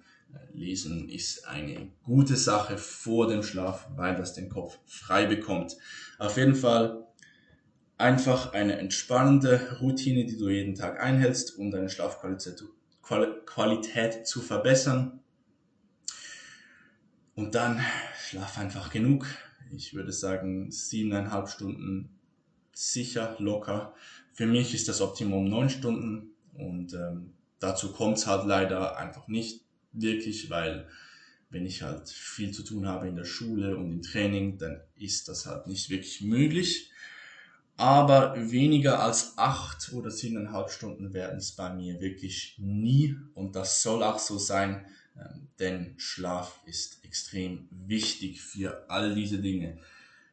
Lesen ist eine gute Sache vor dem Schlaf, weil das den Kopf frei bekommt. Auf jeden Fall einfach eine entspannende Routine, die du jeden Tag einhältst, um deine Schlafqualität Qualität zu verbessern. Und dann schlaf einfach genug. Ich würde sagen, siebeneinhalb Stunden sicher, locker. Für mich ist das Optimum neun Stunden und ähm, dazu kommt es halt leider einfach nicht wirklich, weil wenn ich halt viel zu tun habe in der Schule und im Training, dann ist das halt nicht wirklich möglich. aber weniger als acht oder siebeneinhalb Stunden werden es bei mir wirklich nie und das soll auch so sein, ähm, denn Schlaf ist extrem wichtig für all diese Dinge.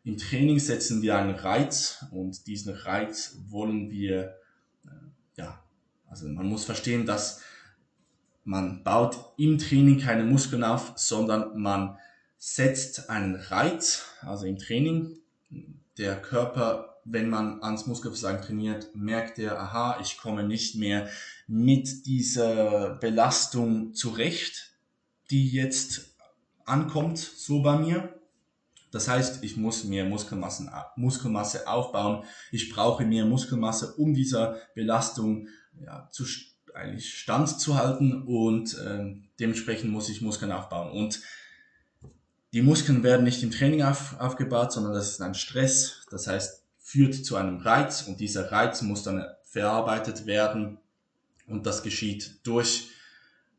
Im Training setzen wir einen Reiz und diesen Reiz wollen wir, äh, ja, also man muss verstehen, dass man baut im Training keine Muskeln auf, sondern man setzt einen Reiz, also im Training. Der Körper, wenn man ans Muskelversagen trainiert, merkt er, aha, ich komme nicht mehr mit dieser Belastung zurecht, die jetzt ankommt, so bei mir. Das heißt, ich muss mehr Muskelmassen, Muskelmasse aufbauen. Ich brauche mehr Muskelmasse, um dieser Belastung ja, zu, eigentlich standzuhalten und äh, dementsprechend muss ich Muskeln aufbauen. Und die Muskeln werden nicht im Training auf, aufgebaut, sondern das ist ein Stress. Das heißt, führt zu einem Reiz und dieser Reiz muss dann verarbeitet werden und das geschieht durch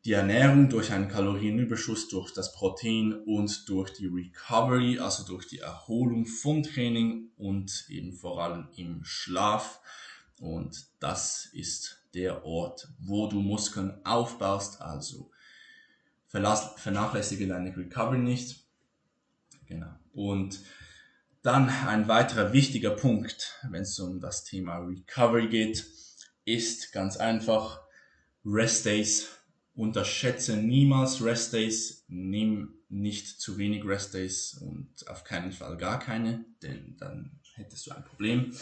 die Ernährung durch einen Kalorienüberschuss, durch das Protein und durch die Recovery, also durch die Erholung vom Training und eben vor allem im Schlaf. Und das ist der Ort, wo du Muskeln aufbaust. Also vernachlässige deine Recovery nicht. Genau. Und dann ein weiterer wichtiger Punkt, wenn es um das Thema Recovery geht, ist ganz einfach Rest Days unterschätze niemals Rest Days, nimm nicht zu wenig Rest Days und auf keinen Fall gar keine, denn dann hättest du ein Problem.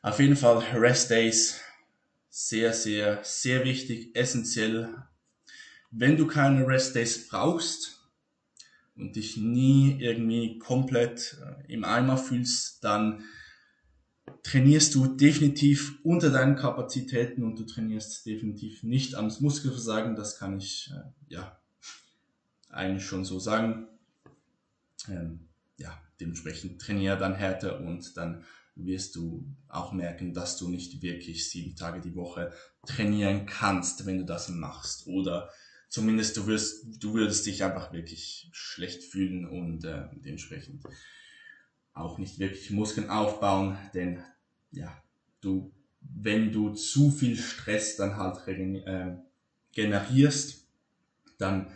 Auf jeden Fall Rest Days, sehr, sehr, sehr wichtig, essentiell. Wenn du keine Rest Days brauchst und dich nie irgendwie komplett äh, im Eimer fühlst, dann trainierst du definitiv unter deinen Kapazitäten und du trainierst definitiv nicht ans Muskelversagen. Das kann ich äh, ja eigentlich schon so sagen. Ähm, ja, dementsprechend trainiere dann härter und dann wirst du auch merken, dass du nicht wirklich sieben Tage die Woche trainieren kannst, wenn du das machst. Oder zumindest du wirst, du würdest dich einfach wirklich schlecht fühlen und äh, dementsprechend auch nicht wirklich Muskeln aufbauen, denn ja, du, wenn du zu viel Stress dann halt äh, generierst, dann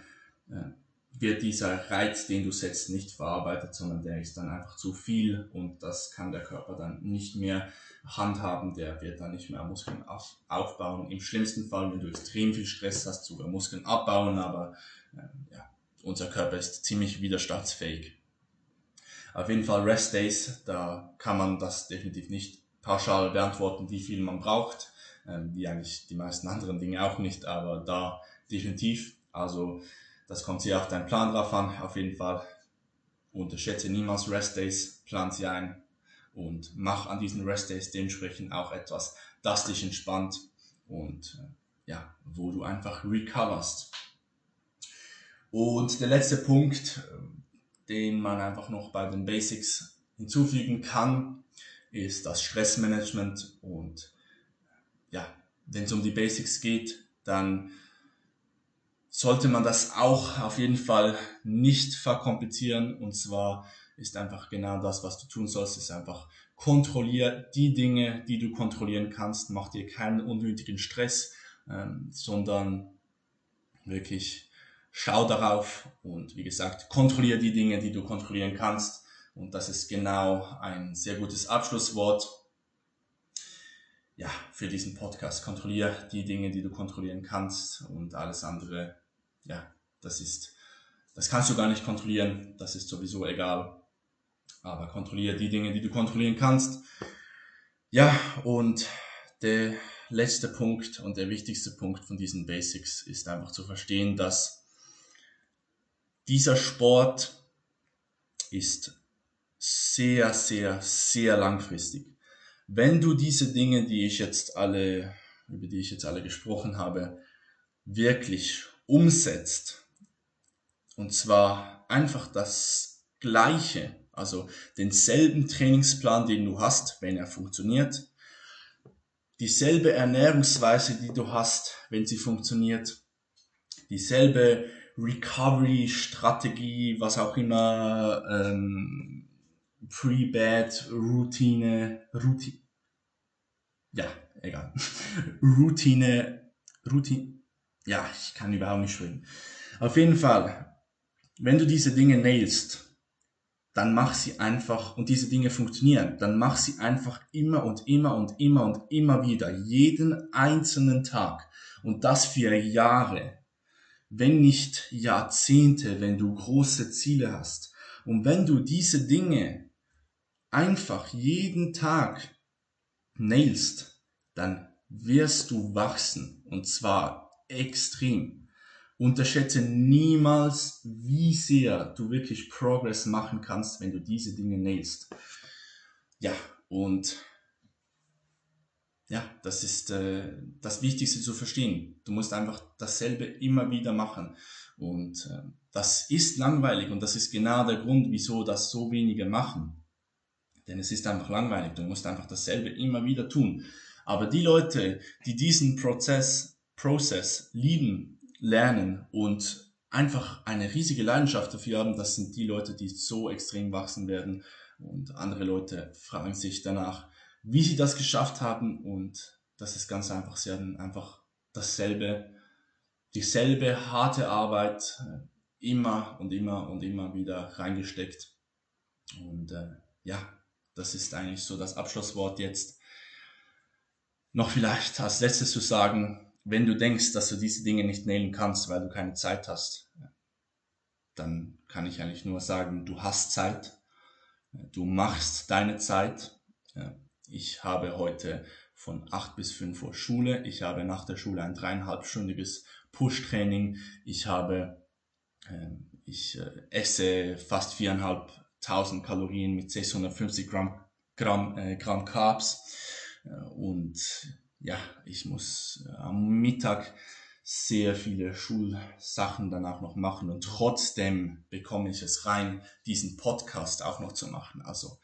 äh, wird dieser Reiz, den du setzt, nicht verarbeitet, sondern der ist dann einfach zu viel und das kann der Körper dann nicht mehr handhaben, der wird dann nicht mehr Muskeln auf, aufbauen. Im schlimmsten Fall, wenn du extrem viel Stress hast, sogar Muskeln abbauen, aber äh, ja, unser Körper ist ziemlich widerstandsfähig. Auf jeden Fall Rest Days, da kann man das definitiv nicht pauschal beantworten, wie viel man braucht, ähm, wie eigentlich die meisten anderen Dinge auch nicht, aber da definitiv. Also das kommt sehr auf deinen Plan drauf an, auf jeden Fall. Unterschätze niemals Rest Days, plan sie ein und mach an diesen Rest Days dementsprechend auch etwas, das dich entspannt und äh, ja, wo du einfach recoverst. Und der letzte Punkt, den man einfach noch bei den Basics hinzufügen kann, ist das Stressmanagement. Und ja, wenn es um die Basics geht, dann sollte man das auch auf jeden Fall nicht verkomplizieren. Und zwar ist einfach genau das, was du tun sollst, ist einfach kontrollier die Dinge, die du kontrollieren kannst. Mach dir keinen unnötigen Stress, ähm, sondern wirklich schau darauf und wie gesagt, kontrolliere die Dinge, die du kontrollieren kannst. Und das ist genau ein sehr gutes Abschlusswort ja, für diesen Podcast. Kontrolliere die Dinge, die du kontrollieren kannst und alles andere, ja, das ist, das kannst du gar nicht kontrollieren. Das ist sowieso egal. Aber kontrolliere die Dinge, die du kontrollieren kannst. Ja, und der letzte Punkt und der wichtigste Punkt von diesen Basics ist einfach zu verstehen, dass dieser Sport ist sehr, sehr, sehr langfristig. Wenn du diese Dinge, die ich jetzt alle, über die ich jetzt alle gesprochen habe, wirklich umsetzt, und zwar einfach das Gleiche, also denselben Trainingsplan, den du hast, wenn er funktioniert, dieselbe Ernährungsweise, die du hast, wenn sie funktioniert, dieselbe Recovery-Strategie, was auch immer, ähm, Pre-Bed-Routine, Routine, ja, egal. [LAUGHS] Routine, Routine, ja, ich kann überhaupt nicht sprechen. Auf jeden Fall, wenn du diese Dinge nailst, dann mach sie einfach und diese Dinge funktionieren, dann mach sie einfach immer und immer und immer und immer wieder, jeden einzelnen Tag und das für Jahre, wenn nicht Jahrzehnte, wenn du große Ziele hast. Und wenn du diese Dinge einfach jeden Tag nailst, dann wirst du wachsen und zwar extrem. Unterschätze niemals, wie sehr du wirklich Progress machen kannst, wenn du diese Dinge nailst. Ja, und ja, das ist äh, das Wichtigste zu verstehen. Du musst einfach dasselbe immer wieder machen. Und äh, das ist langweilig und das ist genau der Grund, wieso das so wenige machen. Denn es ist einfach langweilig. Du musst einfach dasselbe immer wieder tun. Aber die Leute, die diesen Prozess, Prozess lieben, lernen und einfach eine riesige Leidenschaft dafür haben, das sind die Leute, die so extrem wachsen werden. Und andere Leute fragen sich danach, wie sie das geschafft haben. Und das ist ganz einfach. Sie haben einfach dasselbe, dieselbe harte Arbeit äh, immer und immer und immer wieder reingesteckt. Und äh, ja, das ist eigentlich so das Abschlusswort jetzt. Noch vielleicht als letztes zu sagen, wenn du denkst, dass du diese Dinge nicht nailen kannst, weil du keine Zeit hast, dann kann ich eigentlich nur sagen, du hast Zeit, du machst deine Zeit. Ich habe heute von 8 bis 5 Uhr Schule, ich habe nach der Schule ein dreieinhalbstündiges Push-Training, ich habe, ähm, ich äh, esse fast viereinhalbtausend Kalorien mit 650 Gramm, Gramm, äh, Gramm Carbs und ja, ich muss äh, am Mittag sehr viele Schulsachen danach noch machen und trotzdem bekomme ich es rein, diesen Podcast auch noch zu machen. Also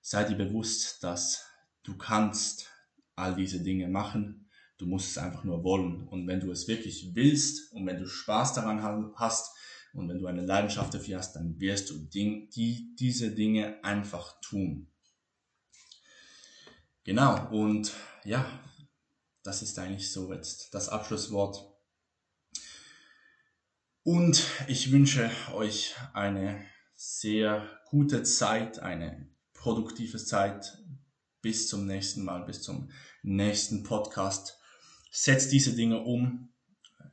sei dir bewusst, dass du kannst all diese Dinge machen. Du musst es einfach nur wollen. Und wenn du es wirklich willst und wenn du Spaß daran hast und wenn du eine Leidenschaft dafür hast, dann wirst du die, die, diese Dinge einfach tun. Genau. Und ja, das ist eigentlich so jetzt das Abschlusswort. Und ich wünsche euch eine sehr gute Zeit, eine produktive Zeit. Bis zum nächsten Mal, bis zum nächsten Podcast. Setzt diese Dinge um.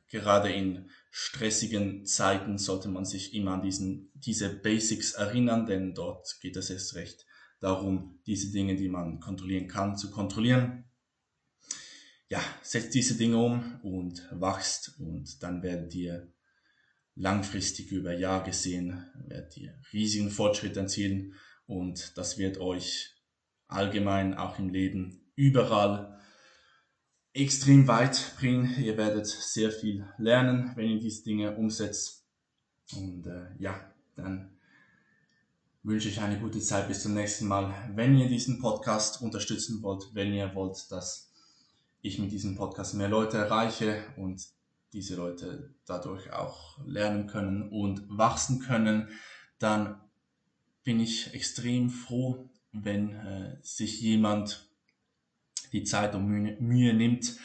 Gerade in stressigen Zeiten sollte man sich immer an diesen, diese Basics erinnern, denn dort geht es erst recht darum, diese Dinge, die man kontrollieren kann, zu kontrollieren ja, setzt diese Dinge um und wachst und dann werdet ihr langfristig über Jahr gesehen, werdet ihr riesigen Fortschritt erzielen und das wird euch allgemein auch im Leben überall extrem weit bringen. Ihr werdet sehr viel lernen, wenn ihr diese Dinge umsetzt. Und äh, ja, dann wünsche ich eine gute Zeit bis zum nächsten Mal. Wenn ihr diesen Podcast unterstützen wollt, wenn ihr wollt, dass ich mit diesem Podcast mehr Leute erreiche und diese Leute dadurch auch lernen können und wachsen können, dann bin ich extrem froh, wenn äh, sich jemand die Zeit und Mühe, Mühe nimmt,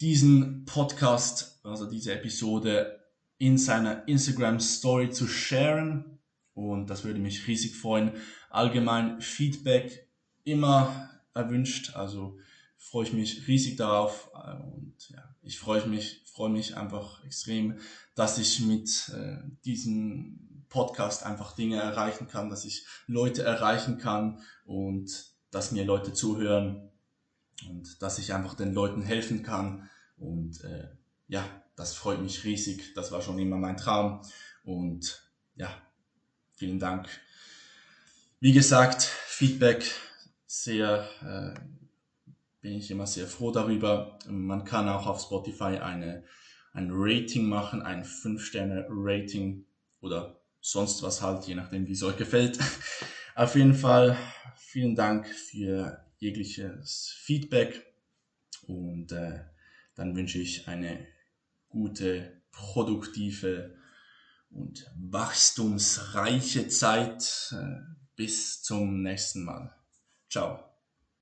diesen Podcast, also diese Episode in seiner Instagram Story zu sharen. Und das würde mich riesig freuen. Allgemein Feedback immer erwünscht. Also freue ich mich riesig darauf äh, und ja, ich freue mich, freue mich einfach extrem, dass ich mit äh, diesem Podcast einfach Dinge erreichen kann, dass ich Leute erreichen kann und dass mir Leute zuhören und dass ich einfach den Leuten helfen kann und äh, ja, das freut mich riesig. Das war schon immer mein Traum und ja, vielen Dank. Wie gesagt, Feedback sehr äh, bin ich immer sehr froh darüber. Man kann auch auf Spotify eine, ein Rating machen, ein 5-Sterne-Rating oder sonst was halt, je nachdem, wie es euch gefällt. [LAUGHS] Auf jeden Fall vielen Dank für jegliches Feedback und äh, dann wünsche ich eine gute, produktive und wachstumsreiche Zeit. Äh, bis zum nächsten Mal. Ciao.